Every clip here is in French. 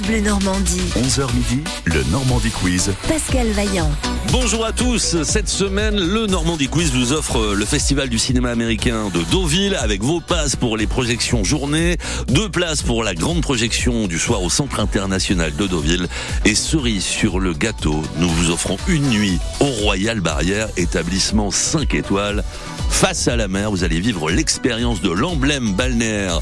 France Bleu Normandie. 11h midi, le Normandie Quiz. Pascal Vaillant. Bonjour à tous. Cette semaine, le Normandie Quiz vous offre le Festival du cinéma américain de Deauville avec vos passes pour les projections journée, deux places pour la grande projection du soir au Centre international de Deauville et cerise sur le gâteau. Nous vous offrons une nuit au Royal Barrière, établissement 5 étoiles face à la mer. Vous allez vivre l'expérience de l'emblème balnéaire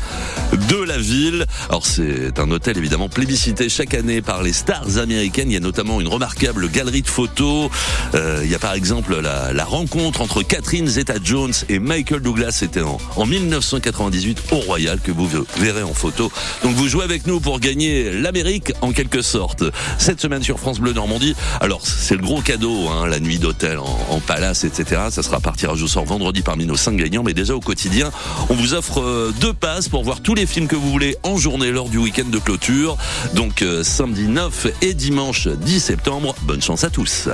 de la ville. Alors c'est un hôtel évidemment plébiscité chaque année par les stars américaines. Il y a notamment une remarquable galerie de photos. Euh, il y a par exemple la, rencontre entre Catherine Zeta-Jones et Michael Douglas. C'était en, en 1998 au Royal que vous verrez en photo. Donc vous jouez avec nous pour gagner l'Amérique en quelque sorte. Cette semaine sur France Bleu Normandie. Alors c'est le gros cadeau, hein, la nuit d'hôtel en, en, palace, etc. Ça sera à partir je sors vendredi parmi nos cinq gagnants. Mais déjà au quotidien, on vous offre euh, deux passes pour voir tous les films que vous voulez en journée lors du week-end de clôture. Donc euh, samedi 9 et dimanche 10 septembre. Bonne chance à tous.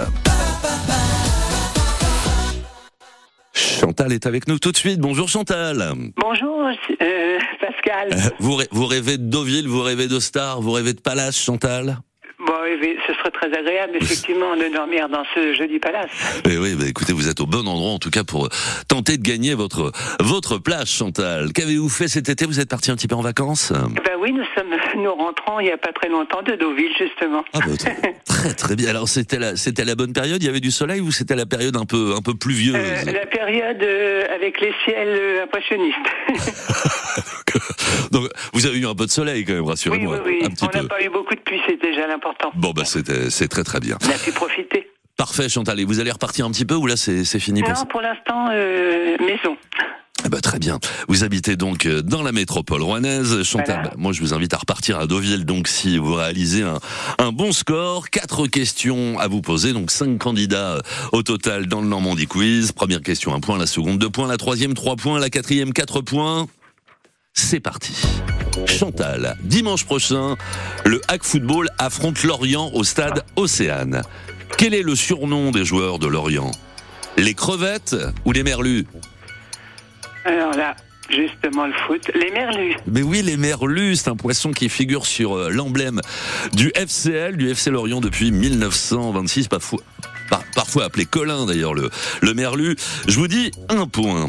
Chantal est avec nous tout de suite. Bonjour Chantal. Bonjour euh, Pascal. Euh, vous, vous rêvez de Deauville, vous rêvez de Star, vous rêvez de Palace, Chantal? Bon, ce serait très agréable, effectivement, de dormir dans ce joli palace. Eh oui, bah écoutez, vous êtes au bon endroit, en tout cas, pour tenter de gagner votre votre place, Chantal. Qu'avez-vous fait cet été? Vous êtes parti un petit peu en vacances? Ben oui, nous sommes, nous rentrons il y a pas très longtemps de Deauville, justement. Ah bah, très très bien. Alors c'était la c'était la bonne période? Il y avait du soleil ou c'était la période un peu un peu pluvieuse? Euh, La période euh, avec les ciels euh, impressionnistes. Donc, vous avez eu un peu de soleil quand même, rassurez-moi. Oui, oui, oui. On n'a pas eu beaucoup de pluie, c'est déjà l'important. Bon, bah c'était, c'est très très bien. On a pu profiter. Parfait, Chantal. Et vous allez repartir un petit peu ou là c'est, c'est fini Non, pour pour l'instant, euh, maison. Eh ben, très bien. Vous habitez donc dans la métropole rouennaise. Chantal, Voilà. bah, moi je vous invite à repartir à Deauville. Donc si vous réalisez un, un bon score, quatre questions à vous poser. Donc cinq candidats au total dans le Normandie Quiz. Première question, un point. La seconde, deux points. La troisième, trois points. La quatrième, quatre points. C'est parti. Chantal, dimanche prochain, le Hack Football affronte Lorient au stade Océane. Quel est le surnom des joueurs de Lorient? Les crevettes ou les merlus? Alors là, justement, le foot. Les merlus. Mais oui, les merlus, c'est un poisson qui figure sur euh, l'emblème du FCL, du FC Lorient depuis 1926, parfois, par- parfois appelé Colin d'ailleurs, le, le merlu. Je vous dis un point.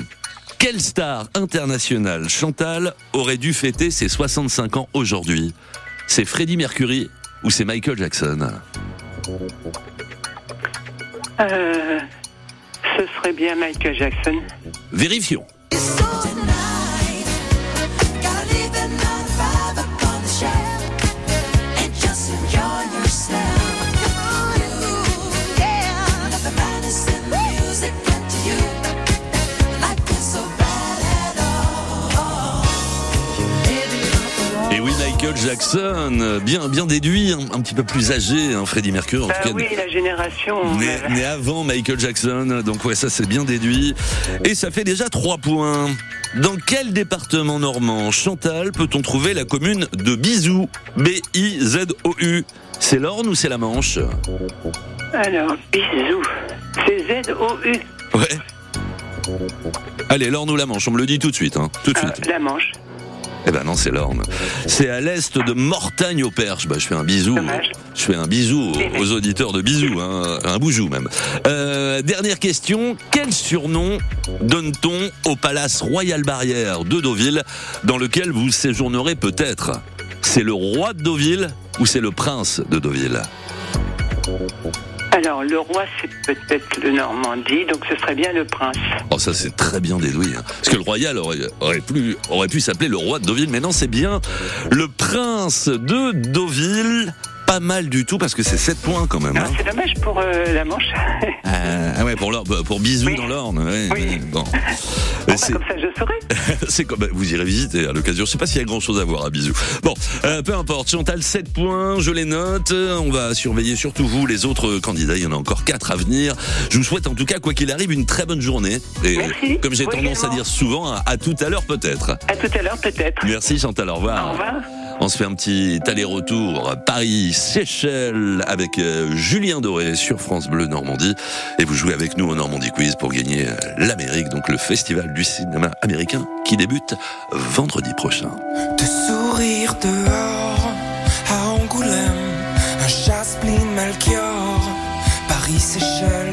Quelle star internationale Chantal aurait dû fêter ses 65 ans aujourd'hui? C'est Freddie Mercury ou c'est Michael Jackson? Euh, ce serait bien Michael Jackson. Vérifions. Michael Jackson, bien, bien déduit, un, un petit peu plus âgé, hein, Freddie Mercury en Ah tout cas. oui, la génération. Né, euh, né avant Michael Jackson, donc ouais, ça c'est bien déduit. Et ça fait déjà trois points. Dans quel département normand, Chantal, peut-on trouver la commune de Bizou? B-I-Z-O-U C'est l'Orne ou c'est la Manche? Alors, bisous. C'est Z-O-U. Ouais. Allez, l'Orne ou la Manche, on me le dit tout de suite, hein, tout de Ah, suite. la Manche. Eh ben non, c'est l'Orne. C'est à l'est de Mortagne au Perche. Bah, je fais un bisou. Dommage. Je fais un bisou aux, auditeurs de bisou, hein, un boujou même. Euh, dernière question. Quel surnom donne-t-on au Palace Royal Barrière de Deauville, dans lequel vous séjournerez peut-être? C'est le roi de Deauville ou c'est le prince de Deauville? Alors, le roi, c'est peut-être le Normandie, donc ce serait bien le prince. Oh, ça c'est très bien déduit. hein. Parce que le royal aurait, aurait, pu s'appeler le roi de Deauville, mais non, c'est bien le prince de Deauville. Pas mal du tout parce que c'est 7 points quand même. Ah, hein. c'est dommage pour euh, la Manche. Euh, ah ouais, pour, l'Or- pour bisous Oui. dans l'Orne. ouais, Oui. bon. Bon, bah, comme ça, je saurais. c'est comme bah, vous irez visiter à l'occasion. Je sais pas s'il y a grand chose à voir à bisous. Bon, euh, peu importe. Chantal, 7 points, je les note. On va surveiller surtout vous, les autres candidats. Il y en a encore 4 à venir. Je vous souhaite en tout cas, quoi qu'il arrive, une très bonne journée. Et Merci. comme j'ai tendance à dire souvent, à, à tout à l'heure peut-être. À tout à l'heure, peut-être. Merci Chantal, au revoir. Au revoir. On se fait un petit aller-retour Paris-Seychelles avec euh, Julien Doré sur France Bleu Normandie. Et vous jouez avec nous au Normandie Quiz pour gagner euh, l'Amérique, donc le festival du cinéma américain qui débute vendredi prochain. De sourire dehors à Angoulême, un Melchior, Paris-Seychelles.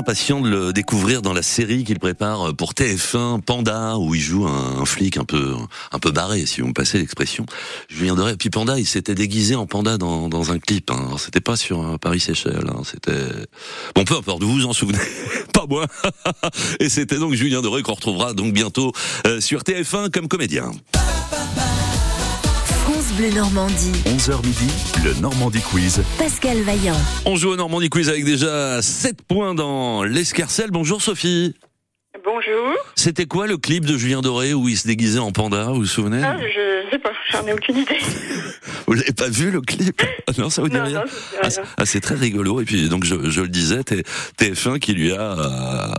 Impatient de le découvrir dans la série qu'il prépare pour TF1 Panda où il joue un, flic un peu un peu barré si vous me passez l'expression. Julien Doré. Puis Panda, il s'était déguisé en panda dans, dans un clip. Hein. C'était pas sur euh, Paris Seychelles. Hein. C'était bon peu importe. Vous vous en souvenez? Pas moi. Et c'était donc Julien Doré qu'on retrouvera donc bientôt euh, sur TF1 comme comédien. France Bleu Normandie. 11h midi, le Normandie Quiz. Pascal Vaillant. On joue au Normandie Quiz avec déjà 7 points dans l'escarcelle. Bonjour Sophie. Bonjour. C'était quoi le clip de Julien Doré où il se déguisait en panda, vous vous souvenez? Ah, je sais pas, j'en ai aucune idée. Vous l'avez pas vu le clip? Ah Non, ça vous dit Non, rien non, ça me dit Ah, rien. c'est- ah, c'est très rigolo. Et puis donc je, je le disais, T- TF1 qui lui a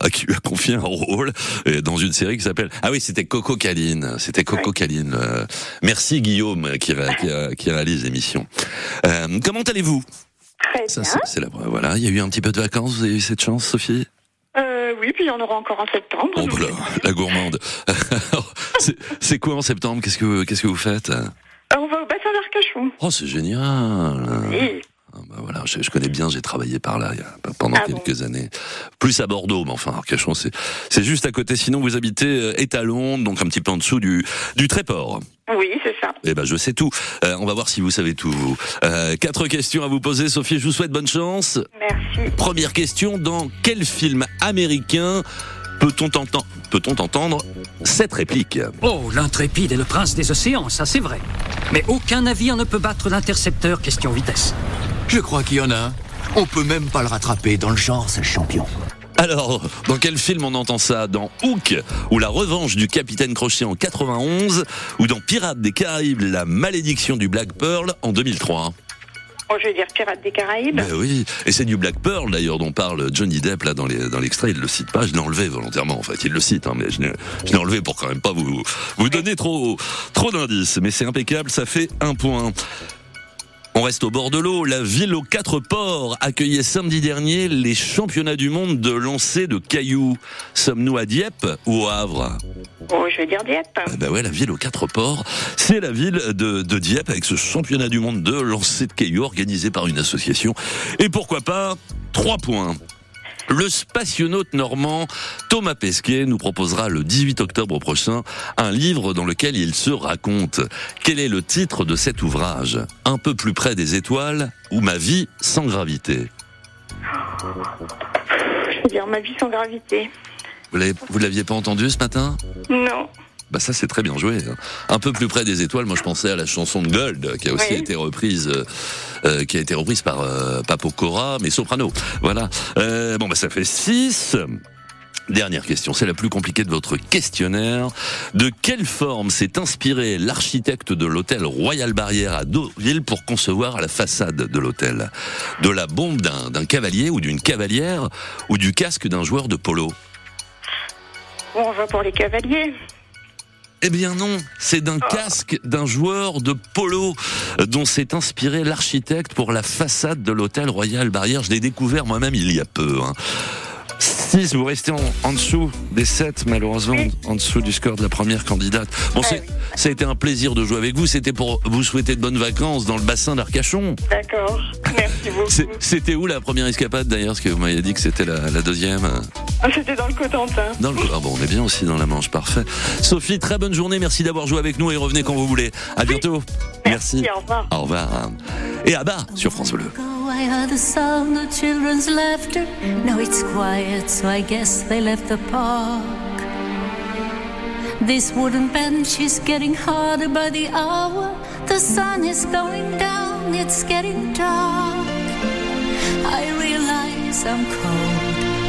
euh, qui lui a confié un rôle euh, dans une série qui s'appelle Ah oui, c'était Coco Caline. C'était Coco Caline. euh, merci Guillaume qui, qui, a- qui réalise l'émission. Euh, comment allez-vous? Très Ça, bien. c'est- c'est la voilà. Il y a eu un petit peu de vacances. Vous avez eu cette chance, Sophie? Euh, oui, puis il y en aura encore en septembre. Oh là, la gourmande. C'est- quoi en septembre? Qu'est-ce que qu'est-ce que vous faites? On va au bassin d'Arcachon. Oh, c'est génial. Oui. Ah bah voilà, je, je connais bien, j'ai travaillé par là il y a, pendant Ah bon quelques années. Plus à Bordeaux, mais enfin, Arcachon, c'est c'est juste à côté. Sinon, vous habitez euh, Étalon, donc un petit peu en dessous du du Tréport. Oui, c'est ça. Eh ben, je sais tout. Euh, on va voir si vous savez tout. vous. Euh, quatre questions à vous poser, Sophie. Je vous souhaite bonne chance. Merci. Première question dans quel film américain peut-on entendre peut-on entendre cette réplique? Oh, l'intrépide est le prince des océans, ça c'est vrai. Mais aucun navire ne peut battre l'intercepteur question vitesse. Je crois qu'il y en a un. On peut même pas le rattraper. Dans le genre, c'est le champion. Alors, dans quel film on entend ça? Dans Hook, ou La revanche du capitaine Crochet en 91, ou dans Pirates des Caraïbes, La malédiction du Black Pearl en 2003 Bon, je vais dire Pirates des Caraïbes. Ben oui, et c'est du Black Pearl d'ailleurs dont parle Johnny Depp là dans l'extrait. Il le cite pas, je l'ai enlevé volontairement. En fait, il le cite, hein, mais je l'ai je l'ai enlevé pour quand même pas vous vous donner trop trop d'indices. Mais c'est impeccable, ça fait un point. On reste au bord de l'eau. La ville aux quatre ports accueillait samedi dernier les championnats du monde de lancer de cailloux. Sommes-nous à Dieppe ou au Havre? Oh, je vais dire Dieppe. ah bah ouais, la ville aux quatre ports, c'est la ville de, de Dieppe avec ce championnat du monde de lancer de cailloux organisé par une association. Et pourquoi pas trois points. Le spationaute normand Thomas Pesquet nous proposera le 18 octobre prochain un livre dans lequel il se raconte. Quel est le titre de cet ouvrage? Un peu plus près des étoiles ou Ma vie sans gravité? Je vais dire ma vie sans gravité. Vous vous l'aviez pas entendu ce matin? Non. Bah ça c'est très bien joué. hein. Un peu plus près des étoiles, moi je pensais à la chanson de Gold qui a aussi Oui. été reprise, euh, euh, qui a été reprise par euh, Papo Cora, mais soprano. Voilà. Euh, bon bah ça fait 6 Dernière question, c'est la plus compliquée de votre questionnaire. De quelle forme s'est inspiré l'architecte de l'hôtel Royal Barrière à Deauville pour concevoir la façade de l'hôtel? De la bombe d'un d'un cavalier ou d'une cavalière ou du casque d'un joueur de polo? Bon, on va pour les cavaliers. Eh bien non, c'est d'un casque d'un joueur de polo euh, dont s'est inspiré l'architecte pour la façade de l'hôtel Royal Barrière. Je l'ai découvert moi-même il y a peu. Hein. 6, vous restez en, en dessous des 7, malheureusement, en dessous du score de la première candidate. Bon, c'est- ça a été un plaisir de jouer avec vous. C'était pour vous souhaiter de bonnes vacances dans le bassin d'Arcachon. D'accord. Merci beaucoup. C'était où la première escapade d'ailleurs? Parce que vous m'avez dit que c'était la, la deuxième. Ah, C'était dans le Cotentin. Dans le... Ah bon, on est bien aussi dans la Manche, parfait. Sophie, très bonne journée. Merci d'avoir joué avec nous et revenez quand vous voulez. À bientôt. Merci. Au revoir. Au revoir. Et à bas sur France Bleu. I heard the sound of children's laughter. Now it's quiet, so I guess they left the park. This wooden bench is getting harder by the hour. The sun is going down, it's getting dark. I realize I'm cold.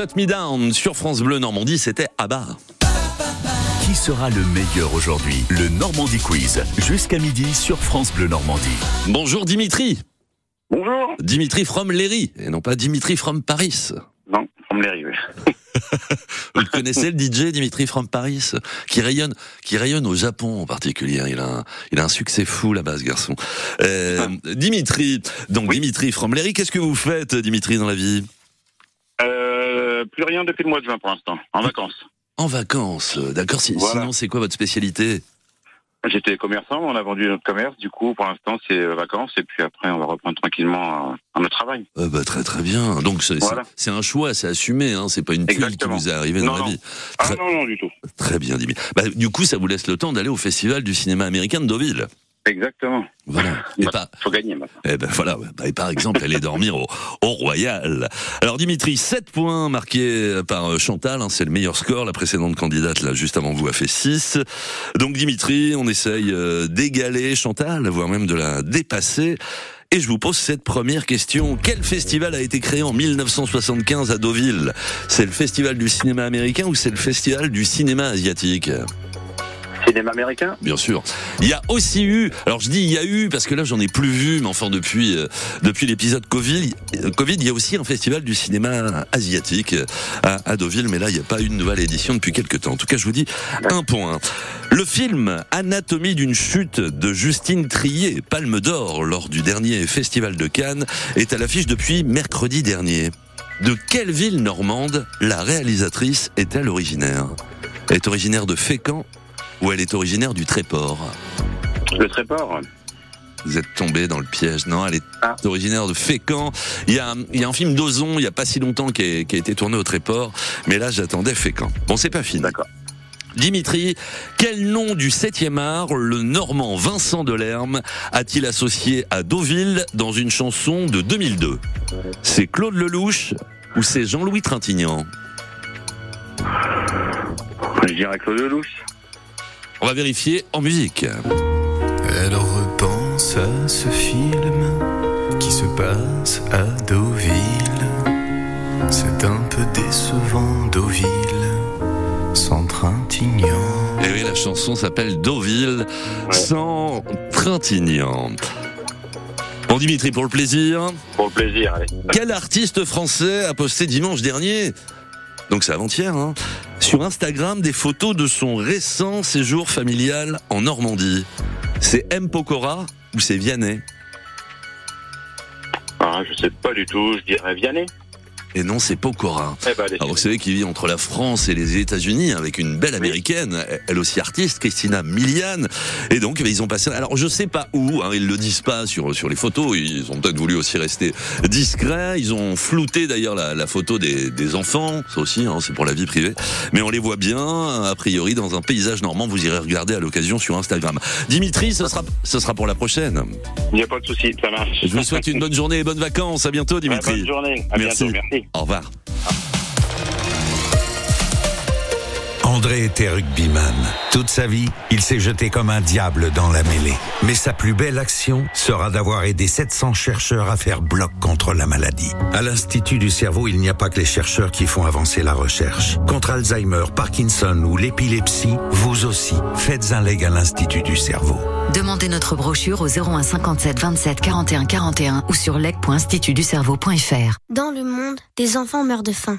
Shut Me Down sur France Bleu Normandie, c'était Abba. Qui sera le meilleur aujourd'hui? Le Normandie Quiz, jusqu'à midi sur France Bleu Normandie. Bonjour Dimitri. Bonjour. Dimitri from Léry, et non pas Dimitri from Paris. Non, from Léry, oui. Vous le connaissez le DJ Dimitri from Paris qui rayonne qui rayonne au Japon en particulier. Il a un, il a un succès fou là-bas ce garçon. Euh, Dimitri, donc Dimitri from Léry, qu'est-ce que vous faites Dimitri dans la vie? Euh, plus rien depuis le mois de juin pour l'instant, en vacances. En vacances, euh, d'accord. Si- Voilà. Sinon c'est quoi votre spécialité? J'étais commerçant, on a vendu notre commerce, du coup pour l'instant c'est euh, vacances et puis après on va reprendre tranquillement euh, à notre travail. Euh, bah, Très très bien. Donc c'est Voilà. un choix, c'est assumé. Hein, c'est pas une tuile qui vous est arrivée dans Non, la vie. Ah Très, non, non du tout. très bien Dimitri. Bah, du coup ça vous laisse le temps d'aller au festival du cinéma américain de Deauville. Exactement. Voilà. Et Bah, pas, Faut gagner maintenant. Eh ben voilà. Bah, et par exemple, aller dormir au, au Royal. Alors Dimitri, 7 points marqués par euh, Chantal, hein, c'est le meilleur score. La précédente candidate, là, juste avant vous, a fait 6. Donc Dimitri, on essaye euh, d'égaler Chantal, voire même de la dépasser. Et je vous pose cette première question. Quel festival a été créé en 1975 à Deauville? C'est le festival du cinéma américain ou c'est le festival du cinéma asiatique? Cinéma américain Bien sûr. Il y a aussi eu, alors je dis il y a eu parce que là j'en ai plus vu, mais enfin depuis euh, depuis l'épisode Covid, euh, Covid, il y a aussi un festival du cinéma asiatique euh, à, Deauville, mais là il n'y a pas eu une nouvelle édition depuis quelques temps. En tout cas, je vous dis un point. Le film Anatomie d'une chute de Justine Trier, Palme d'Or lors du dernier festival de Cannes, est à l'affiche depuis mercredi dernier. De quelle ville normande la réalisatrice est-elle originaire? Elle est originaire de Fécamp ou elle est originaire du Tréport Le Tréport Vous êtes tombé dans le piège. Non, elle est Ah. originaire de Fécamp. Il y a, un- il y a un film d'Ozon, il y a pas si longtemps, qui a été tourné au Tréport. Mais là, j'attendais Fécamp. Bon, c'est pas fini. D'accord. Dimitri, quel nom du 7e art le Normand Vincent Delerme a-t-il associé à Deauville dans une chanson de 2002 C'est Claude Lelouch ou c'est Jean-Louis Trintignant? Je dirais Claude Lelouch. On va vérifier en musique. Elle repense à ce film qui se passe à Deauville. C'est un peu décevant, Deauville, sans Trintignant. Et Eh oui, la chanson s'appelle Deauville sans Trintignant. Bon Dimitri, pour le plaisir, Pour le plaisir, allez. quel artiste français a posté dimanche dernier, donc c'est avant-hier, hein, sur Instagram des photos de son récent séjour familial en Normandie C'est M. Pokora ou c'est Vianney? Ah, je sais pas du tout, je dirais Vianney. Et non, c'est Pokora. Eh ben allez. Alors vous savez qu'il vit entre la France et les États-Unis avec une belle américaine, elle aussi artiste, Christina Milian. Et donc eh ben, ils ont passé. Alors je sais pas où, hein, ils le disent pas sur sur les photos. Ils ont peut-être voulu aussi rester discrets. Ils ont flouté d'ailleurs la, la photo des, des enfants, ça aussi, hein, c'est pour la vie privée. Mais on les voit bien, a priori, dans un paysage normand. Vous irez regarder à l'occasion sur Instagram. Dimitri, ce sera ce sera pour la prochaine. Il n'y a pas de souci, ça marche. Je vous souhaite une bonne journée et bonnes vacances. À bientôt, Ouais, Dimitri. bonne journée. À Merci. bientôt, merci. Au revoir. André était rugbyman. Toute sa vie, il s'est jeté comme un diable dans la mêlée. Mais sa plus belle action sera d'avoir aidé 700 chercheurs à faire bloc contre la maladie. À l'Institut du cerveau, il n'y a pas que les chercheurs qui font avancer la recherche. Contre Alzheimer, Parkinson ou l'épilepsie, vous aussi, faites un leg à l'Institut du cerveau. Demandez notre brochure au 01 57 27 41 41 ou sur leg.institutducerveau.fr. Dans le monde, des enfants meurent de faim.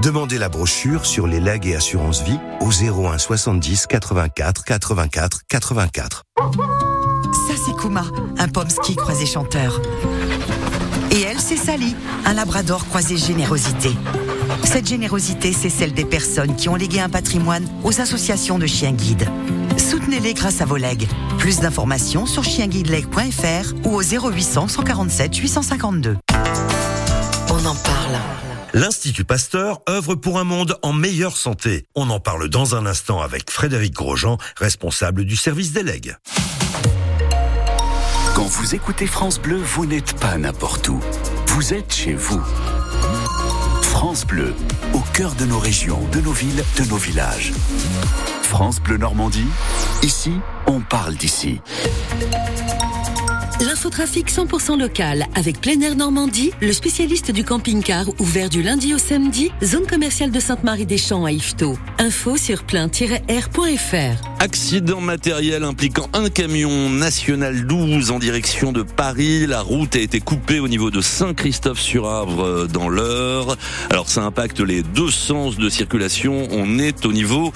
Demandez la brochure sur les legs et assurances vie au 01 70 84 84 84. Ça, c'est Kuma, un pomsky croisé chanteur. Et elle, c'est Sally, un labrador croisé générosité. Cette générosité, c'est celle des personnes qui ont légué un patrimoine aux associations de chiens guides. Soutenez-les grâce à vos legs. Plus d'informations sur chienguideleg.fr ou au 0800 147 852. On en parle. L'Institut Pasteur œuvre pour un monde en meilleure santé. On en parle dans un instant avec Frédéric Grosjean, responsable du service des legs. Quand vous écoutez France Bleu, vous n'êtes pas n'importe où. Vous êtes chez vous. France Bleu, au cœur de nos régions, de nos villes, de nos villages. France Bleu Normandie, ici, on parle d'ici. L'infotrafic 100% local avec Plein Air Normandie, le spécialiste du camping-car ouvert du lundi au samedi, zone commerciale de Sainte-Marie-des-Champs à Yvetot. Info sur plein-air.fr. Accident matériel impliquant un camion national 12 en direction de Paris. La route a été coupée au niveau de Saint-Christophe-sur-Avre euh, dans l'heure. Alors ça impacte les deux sens de circulation. On est au niveau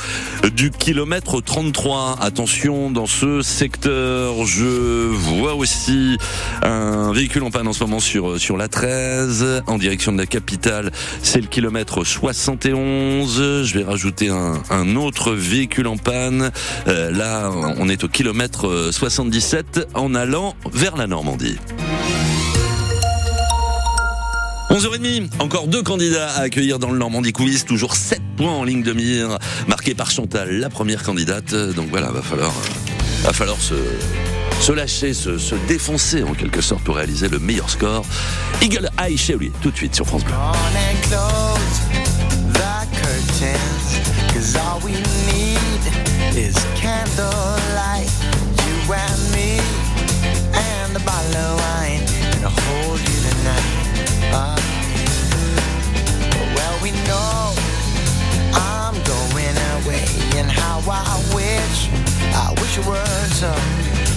du kilomètre 33. Attention dans ce secteur. Je vois aussi un véhicule en panne en ce moment sur, sur la 13 en direction de la capitale. C'est le kilomètre 71. Je vais rajouter un, autre véhicule en panne. Euh, là, on est au kilomètre 77 en allant vers la Normandie. 11h30, encore deux candidats à accueillir dans le Normandie Quiz, toujours 7 points en ligne de mire, marqués par Chantal, la première candidate. Donc voilà, va falloir, va falloir se, se lâcher, se, défoncer en quelque sorte pour réaliser le meilleur score. Eagle Eye Cherry, tout de suite sur France Bleu. I wish, I were.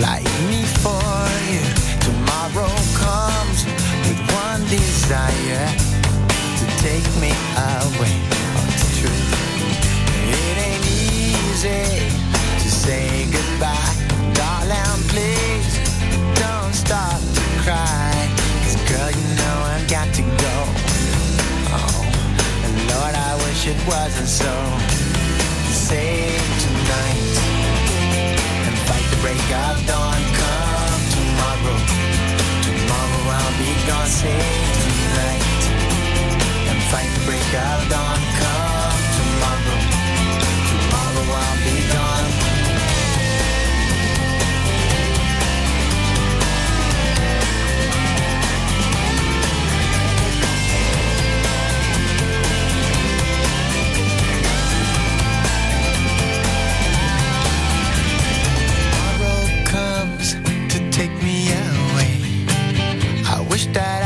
like me for you. Tomorrow comes with one desire to take me away. Oh, it's true. It ain't easy to say goodbye. Darling, please don't stop to cry. 'Cause girl, you know I've got to go. Oh, and Lord, I wish it wasn't so. Save tonight the break of dawn. Come tomorrow. Tomorrow I'll be gone. Save tonight and fight the break of dawn. Come that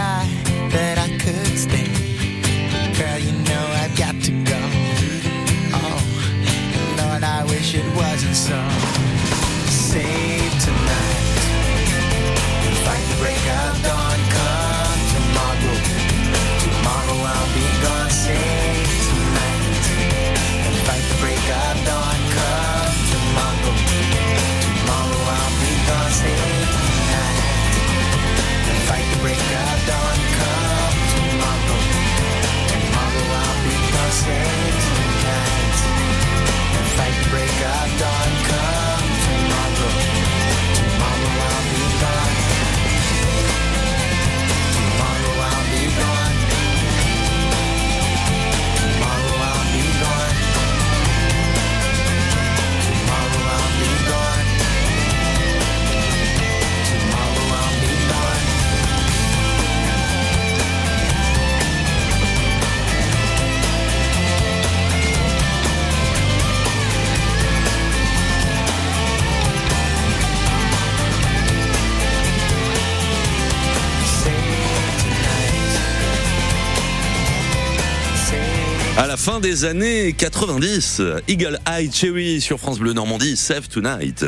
fin des années 90, Eagle Eye Cherry sur France Bleu Normandie, Save Tonight.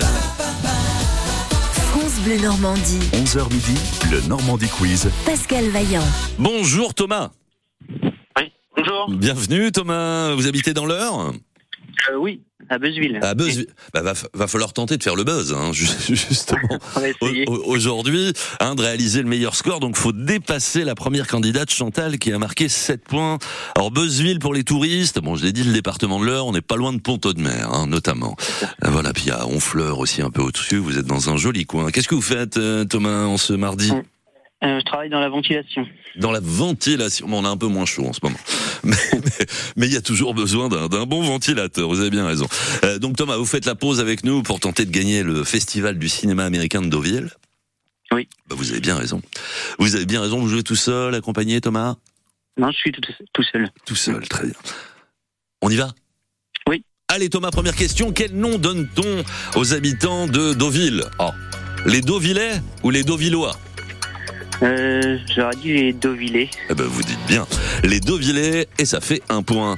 France Bleu Normandie. 11h midi, le Normandie Quiz. Pascal Vaillant. Bonjour Thomas. Bonjour. Bienvenue Thomas, vous habitez dans l'heure Euh, oui, à Beuzeville. À Beuzeville. Bah, va, va falloir tenter de faire le buzz, hein, ju- justement. Au- au- Aujourd'hui, hein, de réaliser le meilleur score, donc faut dépasser la première candidate Chantal qui a marqué 7 points. Alors Beuzeville pour les touristes, bon je l'ai dit, le département de l'Eure, on n'est pas loin de Ponto de Mer, hein, notamment. Euh, Voilà, puis il y a Honfleur aussi un peu au-dessus, vous êtes dans un joli coin. Qu'est-ce que vous faites euh, Thomas en ce mardi? Euh, je travaille dans la ventilation. dans la ventilation. Bon, on a un peu moins chaud en ce moment, mais mais- mais il y a toujours besoin d'un bon ventilateur. Vous avez bien raison. Euh, donc Thomas, vous faites la pause avec nous pour tenter de gagner le festival du cinéma américain de Deauville. Oui. Bah, vous avez bien raison. Vous avez bien raison. Vous jouez tout seul, accompagné, Thomas? Non, je suis tout, tout seul. Tout seul, très bien. On y va? Oui. Allez Thomas, première question. Quel nom donne-t-on aux habitants de Deauville? Oh, les Deauvillais ou les Dauvillois Euh, J'aurais dit les Deauvillais. Eh ben, vous dites bien. Les Deauvillais, et ça fait un point.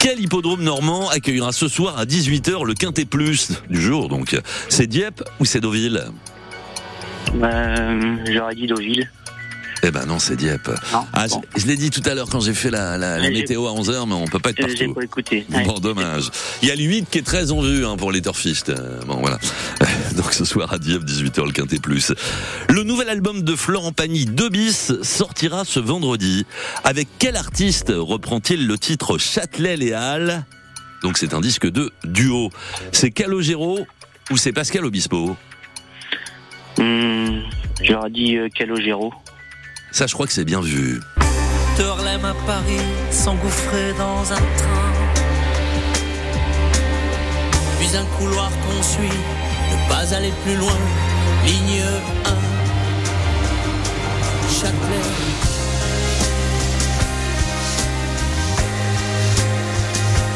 Quel hippodrome normand accueillera ce soir à 18h le Quintet Plus du jour, donc? C'est Dieppe ou c'est Deauville? Euh, J'aurais dit Deauville. Eh ben non, c'est Dieppe. Ah, je, je l'ai dit tout à l'heure quand j'ai fait la, météo à 11h, mais on peut pas être J'ai partout. pas écouté. Bon, dommage. Il y a le 8 qui est très en vue hein, pour les turfistes. Euh, Bon, voilà. Donc ce soir à Dieppe, 18h, le Quintet Plus. Le nouvel album de Florent Pagny, 2 bis, sortira ce vendredi. Avec quel artiste reprend-il le titre Châtelet-Léal Donc c'est un disque de duo. C'est Calogero ou c'est Pascal Obispo? Hmm, J'aurais dit euh, Calogero. Ça, je crois que c'est bien vu. Terlem à Paris, s'engouffrer dans un train. Puis un couloir qu'on suit, ne pas aller plus loin. Ligne 1, Châtelet.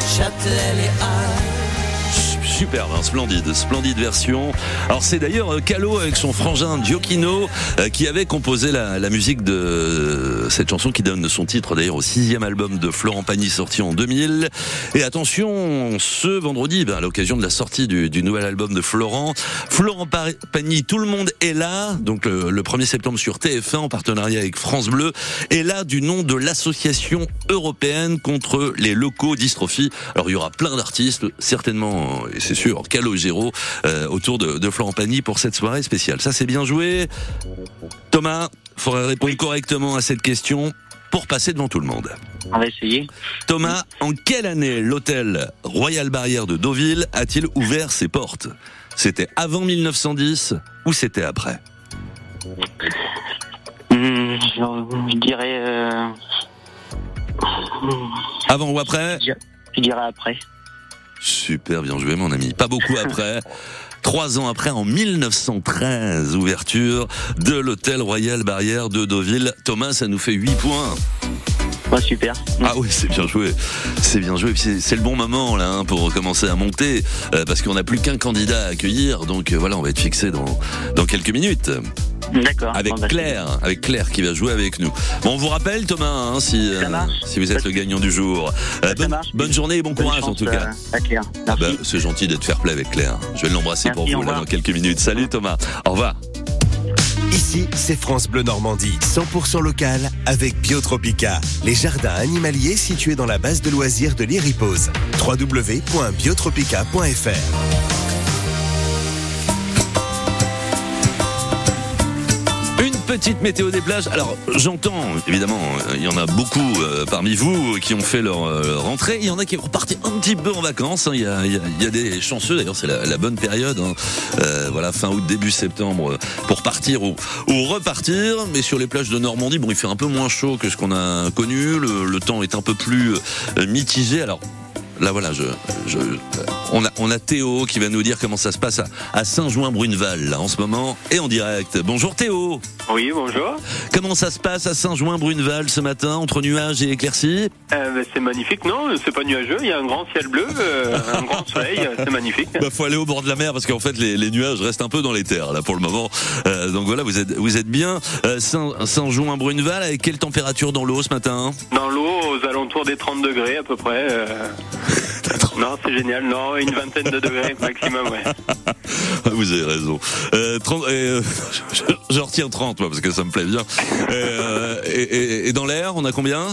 Châtelet, les Halles. Superbe, hein, splendide, splendide version. Alors c'est d'ailleurs euh, Calo avec son frangin Giochino euh, qui avait composé la, la musique de euh, cette chanson qui donne son titre d'ailleurs au sixième album de Florent Pagny sorti en 2000. Et attention, ce vendredi, ben, à l'occasion de la sortie du, du nouvel album de Florent, Florent Pa- Pagny, tout le monde est là, donc le, le 1er septembre sur TF1 en partenariat avec France Bleu, est là du nom de l'association européenne contre les locaux dystrophie. Alors il y aura plein d'artistes, certainement, c'est sûr, Calogero, euh, autour de, de Florent Pagny pour cette soirée spéciale. Ça c'est bien joué. Thomas, faudrait répondre correctement à cette question pour passer devant tout le monde. On va essayer. Thomas, en quelle année l'hôtel Royal Barrière de Deauville a-t-il ouvert ses portes? C'était avant 1910 ou c'était après? Hmm, je, je dirais. euh, Avant ou après? Je dirais après. Super bien joué mon ami. Pas beaucoup après. Trois ans après, en 1913, ouverture de l'hôtel Royal Barrière de Deauville. Thomas, ça nous fait 8 points. Ouais, super. Ah oui, c'est bien joué. C'est bien joué. C'est le bon moment là hein, pour commencer à monter euh, parce qu'on n'a plus qu'un candidat à accueillir. Donc euh, voilà, on va être fixé dans dans quelques minutes. D'accord. Avec Bon, bah, Claire, avec Claire qui va jouer avec nous. Bon, on vous rappelle Thomas, hein, si euh, si vous êtes le gagnant du jour. Bonne, bonne journée et bon bonne courage en tout cas. à Claire. Ah bah, c'est gentil d'être fair play avec Claire. Je vais l'embrasser pour vous là dans quelques minutes. Salut Thomas. Au revoir. Ici, c'est France Bleu Normandie, 100% local avec Biotropica, les jardins animaliers situés dans la base de loisirs de l'Iripose. www.biotropica.fr petite météo des plages. Alors, j'entends, évidemment, il y en a beaucoup euh, parmi vous qui ont fait leur euh, rentrée. Il y en a qui repartir un petit peu en vacances. hein. Il, y a, des chanceux, d'ailleurs, c'est la, bonne période. hein. Euh, voilà, fin août, début septembre, pour partir ou, repartir. Mais sur les plages de Normandie, bon, il fait un peu moins chaud que ce qu'on a connu. Le, le temps est un peu plus mitigé. Alors, Là voilà, je, je, on, a, on a Théo qui va nous dire comment ça se passe à, à Saint-Jouin-Bruneval en ce moment et en direct. Bonjour Théo. Oui, bonjour. Comment ça se passe à Saint-Jouin-Bruneval ce matin entre nuages et éclaircies? Euh, ben, c'est magnifique, non C'est pas nuageux, il y a un grand ciel bleu, euh, un grand soleil, euh, c'est magnifique. Bah, faut aller au bord de la mer parce qu'en fait les, les nuages restent un peu dans les terres là pour le moment. Euh, donc voilà, vous êtes vous êtes bien Euh, Saint- Saint-Jouin-Bruneval avec quelle température dans l'eau ce matin? Dans l'eau, aux alentours des 30 degrés à peu près. Non, c'est génial, non, une vingtaine de degrés maximum, ouais. Ah, Vous avez raison. Euh, 30, euh, je, je- retiens 30 moi parce que ça me plaît bien. Euh, et, et- et dans l'air, on a combien?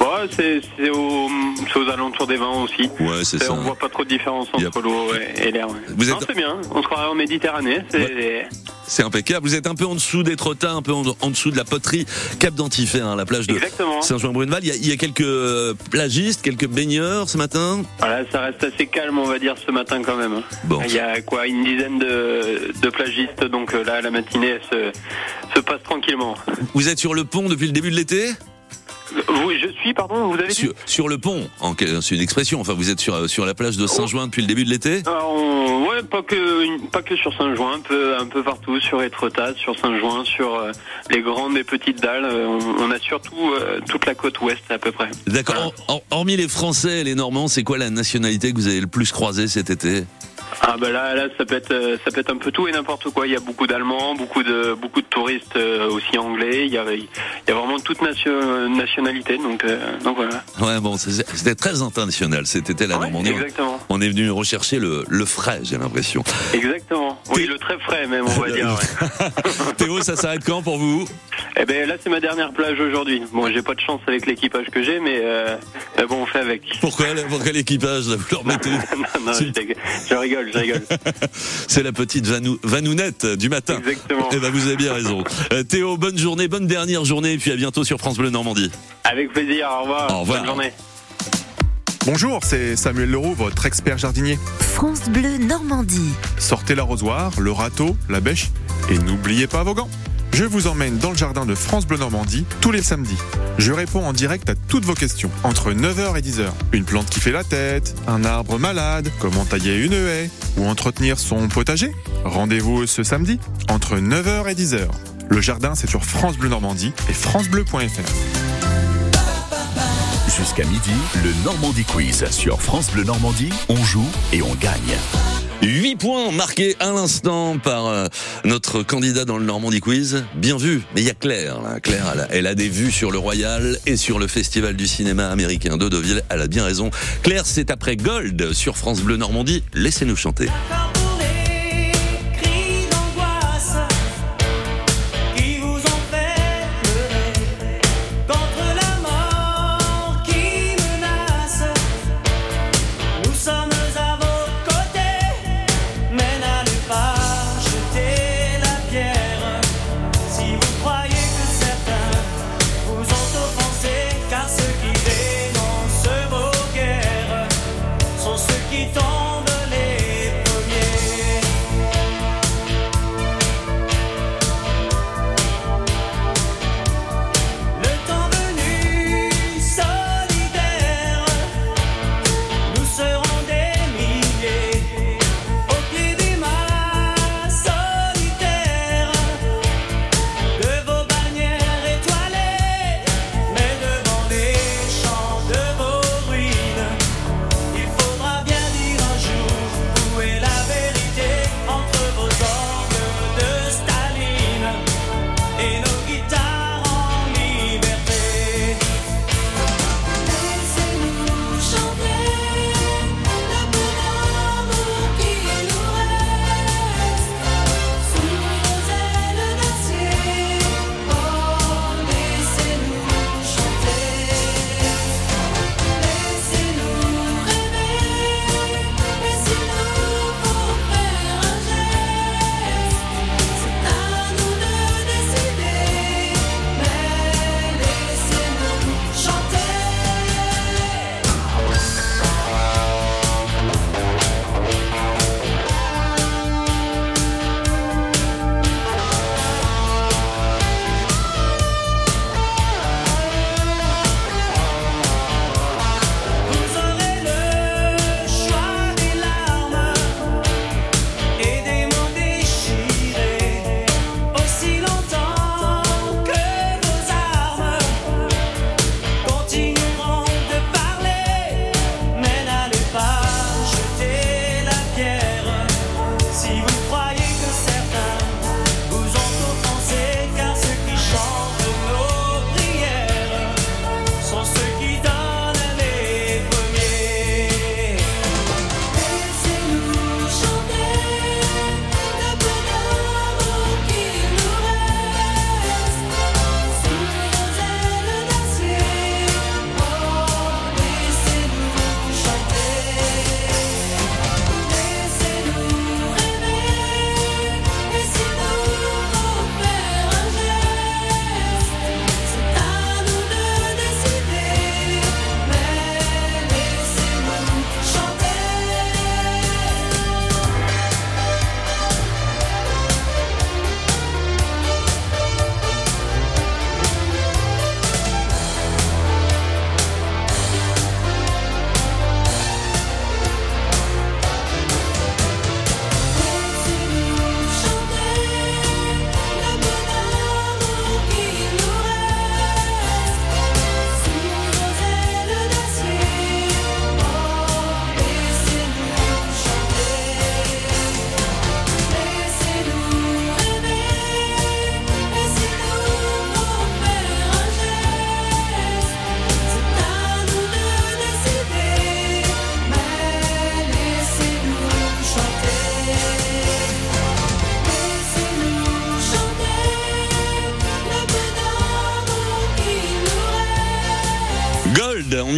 Ouais, c'est aux, c'est aux alentours des 20 aussi. Ouais, c'est ça. On voit pas trop de différence entre l'eau et, l'air. ouais. Vous non, êtes- c'est bien. On se croirait en Méditerranée. C'est C'est impeccable. Vous êtes un peu en dessous d'Étretat, un peu en, dessous de la poterie Cap d'Antifer, hein, la plage de. Saint-Jean-Bruneval. Il y, a, il y a quelques plagistes, quelques baigneurs ce matin. Voilà, ça reste assez calme, on va dire, ce matin quand même. Bon. Il y a quoi, une dizaine de, de plagistes, donc euh, là, la matinée elle se, se passe tranquillement. Vous êtes sur le pont depuis le début de l'été? Oui, je suis, pardon, vous avez dit sur, sur le pont, c'est une expression. Enfin, vous êtes sur, sur la plage de Saint-Join depuis le début de l'été? Ah, on- ouais, pas que, pas que sur Saint-Join, un peu, un peu partout, sur Étretat, sur Saint-Join, sur euh, les grandes et petites dalles. euh, on, on a surtout euh, toute la côte ouest à peu près. D'accord. Hor- hor- Hormis les Français et les Normands, c'est quoi la nationalité que vous avez le plus croisée cet été? Ah bah là, là, ça peut être, euh, ça peut être un peu tout et n'importe quoi. Il y a beaucoup d'Allemands, beaucoup de, beaucoup de touristes euh, aussi anglais. Il y a, il y a vraiment toute nation, nationalité. Donc, euh, donc voilà. Ouais, bon, c'était très international été la Normandie. exactement. On est venu rechercher le, le frais, j'ai l'impression. Exactement. Oui, le très frais même, on va dire. ouais. Théo, ça s'arrête quand pour vous? Eh ben là, c'est ma dernière plage aujourd'hui. Bon, j'ai pas de chance avec l'équipage que j'ai, mais, euh, bon, on fait avec. Pourquoi, pourquoi l'équipage? Vous leur mettez non, non, je, dég- je rigole, je rigole. C'est la petite vanou, vanounette du matin. Exactement. Eh ben, vous avez bien raison. Euh, Théo, bonne journée, bonne dernière journée, et puis à bientôt sur France Bleu Normandie. Avec plaisir. Au revoir. Au revoir. Bonne journée. Bonjour, c'est Samuel Leroux, votre expert jardinier. France Bleu Normandie. Sortez l'arrosoir, le râteau, la bêche et n'oubliez pas vos gants. Je vous emmène dans le jardin de France Bleu Normandie tous les samedis. Je réponds en direct à toutes vos questions entre 9h et 10h. Une plante qui fait la tête, un arbre malade, comment tailler une haie ou entretenir son potager? Rendez-vous ce samedi entre 9h et 10h. Le jardin, c'est sur France Bleu Normandie et francebleu.fr. Jusqu'à midi, le Normandie Quiz sur France Bleu Normandie. On joue et on gagne. 8 points marqués à l'instant par euh, notre candidat dans le Normandie Quiz. Bien vu. Mais il y a Claire. Là. Claire, elle a, des vues sur le Royal et sur le Festival du cinéma américain de Deauville. Elle a bien raison. Claire, c'est après Gold sur France Bleu Normandie. Laissez-nous chanter.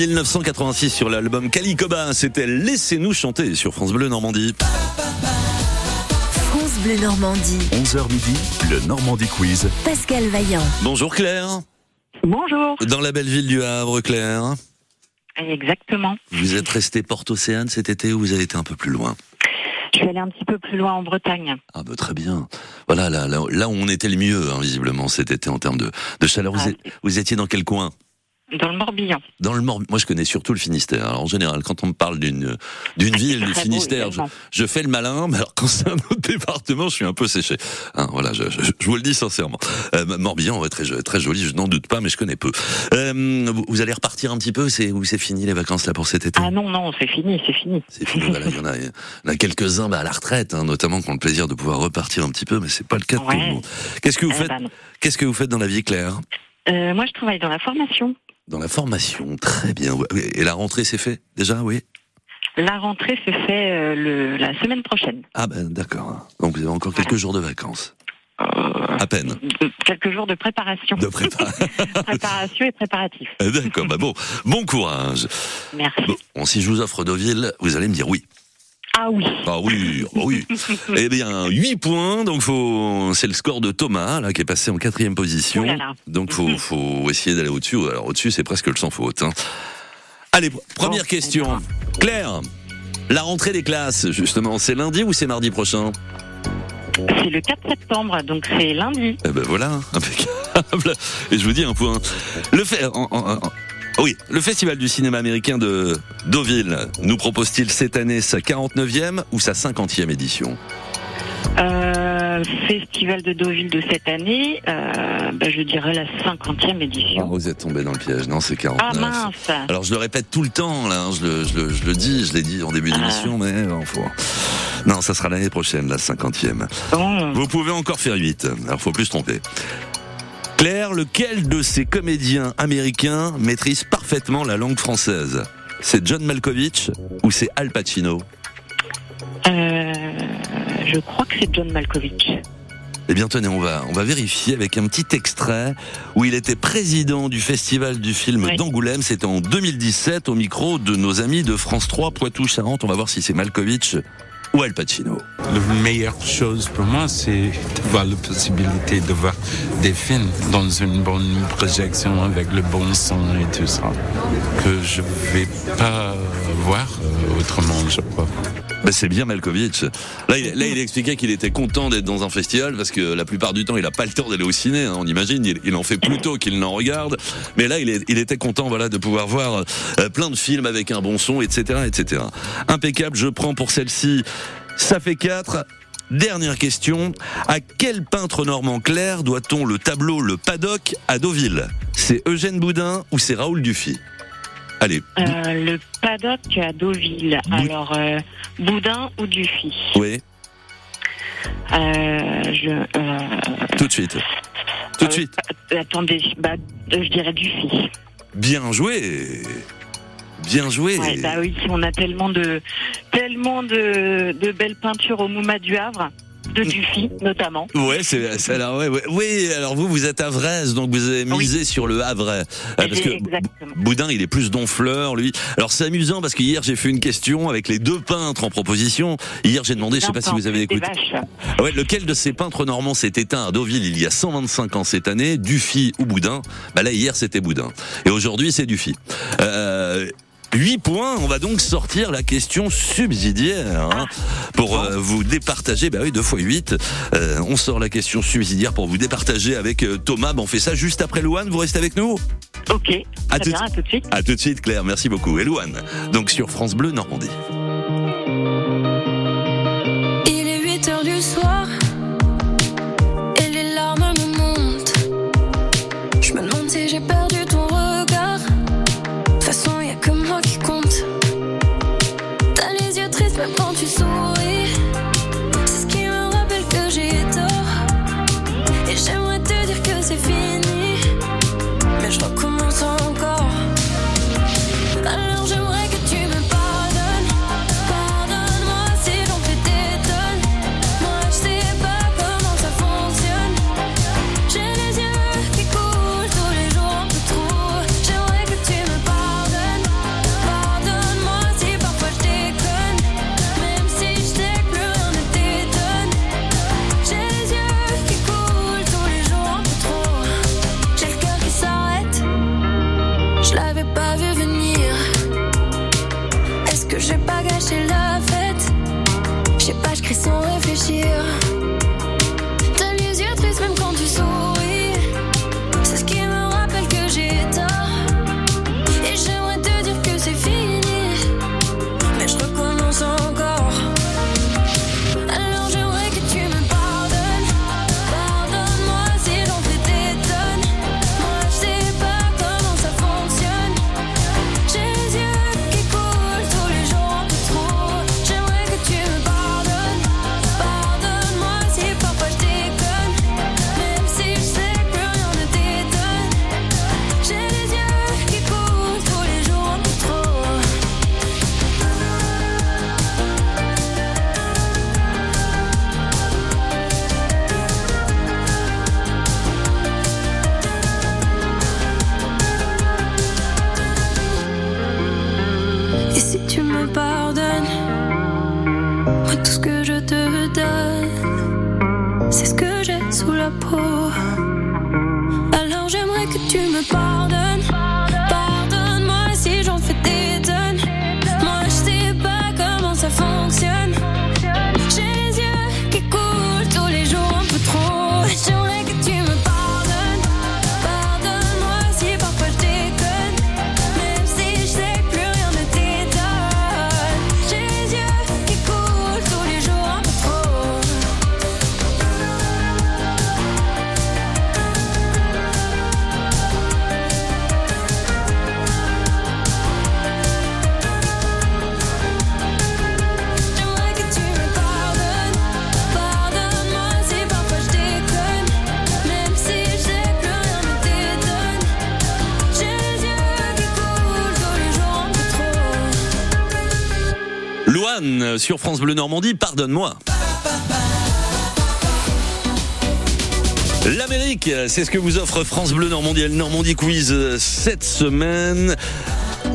1986 sur l'album Calicoba. C'était Laissez-nous chanter sur France Bleu Normandie. France Bleu Normandie. 11h midi, le Normandie Quiz. Pascal Vaillant. Bonjour Claire. Bonjour. Dans la belle ville du Havre, Claire. Exactement. Vous êtes resté Porte-Océane cet été ou vous avez été un peu plus loin? Je suis allée un petit peu plus loin en Bretagne. Ah bah très bien. Voilà, là, là, là où on était le mieux, hein, visiblement, cet été en termes de, de chaleur. Vous, Ah, êtes- vous étiez dans quel coin? Dans le Morbihan. Dans le Morbihan. Moi, je connais surtout le Finistère. Alors, en général, quand on me parle d'une d'une ville du beau Finistère, je, fais le malin. Mais alors, quand c'est un autre département, je suis un peu séché. Hein, voilà, je, je, je vous le dis sincèrement. Euh, Morbihan, ouais, très, très joli. Je n'en doute pas, mais je connais peu. Euh, vous, allez repartir un petit peu C'est ou c'est fini les vacances là pour cet été? Ah non, non, c'est fini, c'est fini. C'est fini. voilà, il y en a, a quelques-uns bah, à la retraite, hein, notamment qui ont le plaisir de pouvoir repartir un petit peu, mais c'est pas le cas de tout le Ouais. monde. Qu'est-ce que vous Eh faites ben. Qu'est-ce que vous faites dans la vie, Claire? Euh, moi, je travaille dans la formation. Dans la formation, très bien. Et la rentrée, c'est fait déjà, oui? La rentrée se fait euh, le, la semaine prochaine. Ah ben d'accord. Donc vous avez encore quelques jours de vacances. À peine. De- quelques jours de préparation. De prépa. préparation et préparatif. Euh, D'accord, bah bon, bon courage. Merci. Bon, si je vous offre Deauville, vous allez me dire oui. Ah oui. Ah oui, ah oui. eh bien, 8 points, donc faut, c'est le score de Thomas, là, qui est passé en quatrième position. Oh là là. Donc faut, faut essayer d'aller au-dessus. Alors au-dessus, c'est presque le sans faute. hein. Allez, pr- première question. Claire, la rentrée des classes, justement, c'est lundi ou c'est mardi prochain? C'est le 4 septembre, donc c'est lundi. Eh ben voilà, impeccable. Et je vous dis un point. Le fait, en- en- en- oui, le Festival du cinéma américain de Deauville nous propose-t-il cette année sa 49e ou sa 50e édition? Euh, festival de Deauville de cette année, euh, bah, je dirais la 50e édition. Vous êtes tombé dans le piège, non, c'est 49. Ah mince Alors je le répète tout le temps, là, hein, je, le, je, le, je le dis, je l'ai dit en début Ah. d'émission, mais bon, faut... Non, ça sera l'année prochaine, la 50e. Vous pouvez encore faire 8, alors faut plus se tromper. Claire, lequel de ces comédiens américains maîtrise parfaitement la langue française? C'est John Malkovich ou c'est Al Pacino? Euh, je crois que c'est John Malkovich. Eh bien tenez, on va, on va vérifier avec un petit extrait où il était président du festival du film d'Angoulême. C'était en 2017 au micro de nos amis de France 3 Poitou-Charentes. On va voir si c'est Malkovich ou Al Pacino. La meilleure chose pour moi, c'est d'avoir la possibilité de voir des films dans une bonne projection avec le bon son et tout ça, que je vais pas voir euh, autrement, je crois. Ben, c'est bien Malkovich. Là, il, expliquait qu'il était content d'être dans un festival parce que la plupart du temps, il n'a pas le temps d'aller au ciné. hein, on imagine, il, en fait plus tôt qu'il n'en regarde. Mais là, il, était content, voilà, de pouvoir voir euh, plein de films avec un bon son, etc., etc. Impeccable. Je prends pour celle-ci. Ça fait 4. Dernière question. À quel peintre normand clair doit-on le tableau Le Paddock à Deauville? C'est Eugène Boudin ou c'est Raoul Dufy? Allez, Euh, le paddock à Deauville. Alors, euh, Boudin ou Dufy oui, euh, je, tout de suite. Tout de suite. Attendez, bah, je dirais Dufy. Bien joué. Bien joué. Ouais, bah oui, on a tellement de, tellement de, de belles peintures au Mouma du Havre, de Dufy notamment. Ouais, c'est ouais, ouais. oui. Alors vous, vous êtes à Vraise, donc vous avez misé sur le Havre, Euh, parce que Exactement. Boudin, il est plus donfleur, lui. Alors c'est amusant parce que hier j'ai fait une question avec les deux peintres en proposition. Hier j'ai demandé, je sais pas si vous avez écouté. Ouais, lequel de ces peintres normands s'est éteint à Deauville il y a 125 ans cette année, Dufy ou Boudin? Bah là hier c'était Boudin et aujourd'hui c'est Dufy. Euh, 8 points, on va donc sortir la question subsidiaire hein, pour euh, vous départager. Bah oui, 2 fois 8. Euh, on sort la question subsidiaire pour vous départager avec euh, Thomas. Bah, on fait ça juste après Louane. Vous restez avec nous? Ok, à tout, bien, à tout de suite. À tout de suite, Claire. Merci beaucoup. Et Louane, donc sur France Bleu Normandie. Loane sur France Bleu Normandie, pardonne-moi. L'Amérique, c'est ce que vous offre France Bleu Normandie et le Normandie Quiz euh, cette semaine.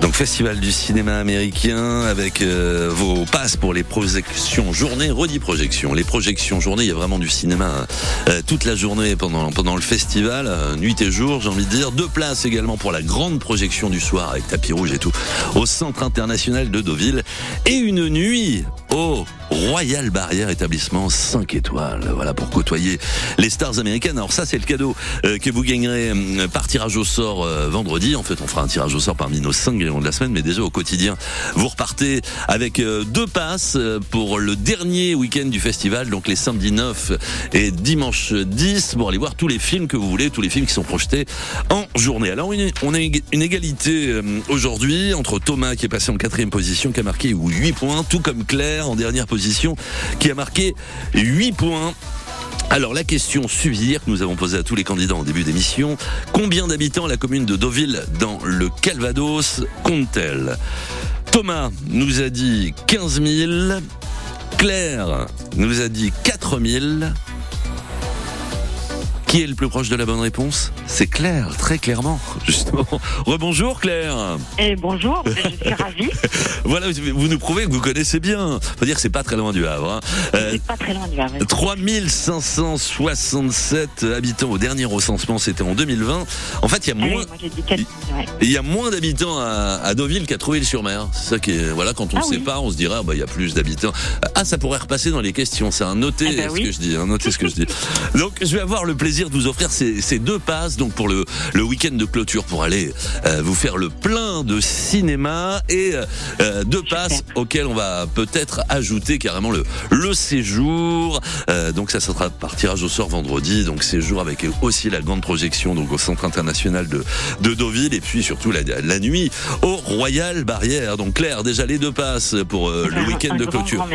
Donc festival du cinéma américain avec euh, vos passes pour les projections journée, redit projection. Les projections journée, il y a vraiment du cinéma euh, toute la journée pendant le festival, euh, nuit et jour, j'ai envie de dire. Deux places également pour la grande projection du soir avec tapis rouge et tout au Centre international de Deauville et une nuit au Royal Barrière établissement 5 étoiles. Voilà pour côtoyer les stars américaines. Alors ça c'est le cadeau euh, que vous gagnerez euh, par tirage au sort euh, vendredi. En fait, on fera un tirage au sort parmi nos 5 gagnants de la semaine, mais déjà au quotidien, vous repartez avec deux passes pour le dernier week-end du festival, donc les samedis 9 et dimanche 10, pour aller voir tous les films que vous voulez, tous les films qui sont projetés en journée. Alors on a une égalité euh, entre Thomas qui est passé en quatrième position, qui a marqué 8 points, tout comme Claire en dernière position, qui a marqué 8 points. Alors la question subsidiaire que nous avons posée à tous les candidats en début d'émission, combien d'habitants la commune de Deauville dans le Calvados compte-t-elle? Thomas nous a dit 15 000, Claire nous a dit 4 000. Qui est le plus proche de la bonne réponse? C'est Claire, très clairement, justement. Rebonjour Claire Et bonjour, je suis ravie. Voilà, vous nous prouvez que vous connaissez bien. Faut dire que c'est pas très loin du Havre. hein. Euh, pas très loin du Havre. 3567 habitants au dernier recensement, c'était en 2020. En fait, il y a Ah oui, moins, moi j'ai dit 4 ouais. il y a moins d'habitants à, à Deauville qu'à Trouville-sur-Mer. C'est ça qui est, voilà, quand on Ah sait oui. pas, on se dirait, ah, bah, il y a plus d'habitants. Ah, ça pourrait repasser dans les questions. C'est un noté Ah bah ce oui. que je dis, noté ce que je dis. Donc, je vais avoir le plaisir de vous offrir ces, ces deux passes, donc pour le, le week-end de clôture pour aller euh, vous faire le plein de cinéma et euh, deux passes auxquelles on va peut-être ajouter carrément le, le séjour. Euh, donc, ça sera par tirage au sort vendredi. Donc, séjour avec aussi la grande projection donc au Centre international de, de Deauville et puis surtout la, la nuit au Royal Barrière. Donc, Claire, déjà les deux passes pour euh, le week-end de clôture.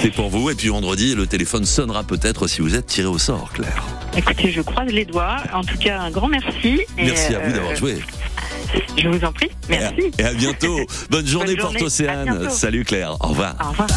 C'est pour vous. Et puis vendredi, le téléphone sonnera peut-être si vous êtes tiré au sort, Claire. Écoutez, je croise les doigts. En tout cas, un grand merci. Et, Merci à vous euh, d'avoir joué. Je vous en prie. Merci. Et à bientôt. Bonne journée, Bonne journée. Porte Océane. Salut Claire. Au revoir. Au revoir.